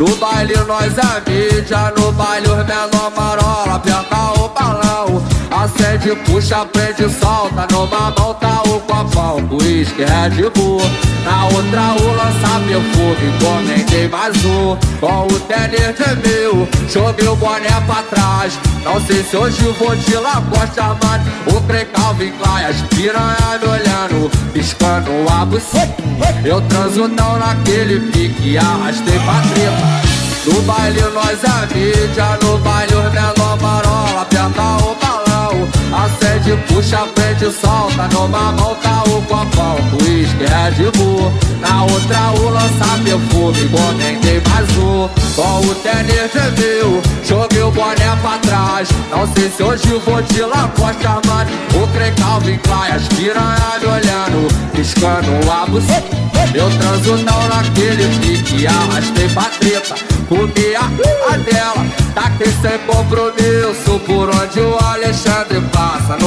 No baile nós é mídia, no baile os menor marola, aperta o balão. Acende, puxa, prende, solta, numa mão tá uísque, Red Bull. Na outra o lança perfume, encomendei mais um. Com o tênis mil, joguei o boné pra trás. Não sei se hoje vou de Lacoste mano O Calvin Klein, as piranha me olhando Piscando a buceta. Eu transo não naquele pique, arrastei pra treta No baile nós é mídia, no baile os puxa, prende, solta Numa tá o copão, uísque, Red Bull na outra o lança perfume, comentei mais um. Com o tênis de mil, joguei o boné pra trás. Não sei se hoje vou de Lacoste Armani O Crê Calvin Klein, as piranha me olhando Piscando a buceta. Eu transo não naquele pique, arrastei pra treta Comi a, a dela, taquei sem compromisso Por onde o passa,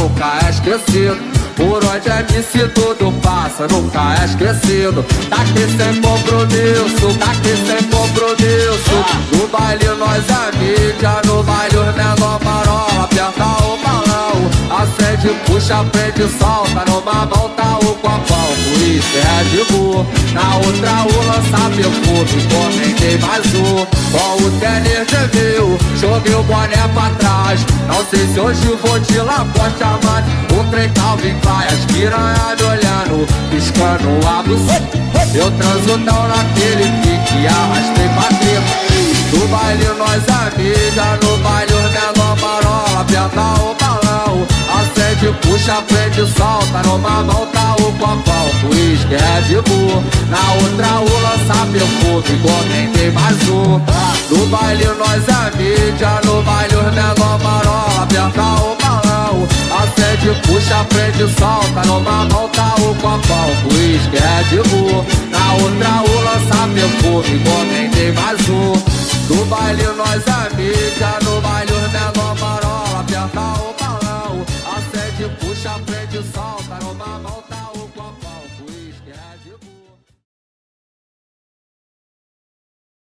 nunca é esquecido por onde é MC tudo passa, nunca é esquecido Tá aqui sem compromisso, tá aqui sem compromisso No baile nós é mídia, no baile os menor marola Aperta o balão, acende, puxa, prende, solta. Numa mão tá o copão, por isso é de boa Na outra o lança perfume, comentei mais um. Com o tênis de mil, joguei o boné pra trás Não sei se hoje vou de Lacoste Armani O trem Calvin vai as piranha me olhando, piscando a buceta Eu transo não naquele pique, arrastei pra treta No baile nós mídia, no baile os menor marola Aperta o balão, acende, puxa, prende, solta Numa mão tá o copão, é de Bull Na outra o lança perfume, comentei mais um. No baile nós mídia, no baile os menor puxa a frente e solta tá Numa volta tá o copão, o uísque é de rua Na outra o lança perfume, tem mais um No baile nós é mídia, no baile o menor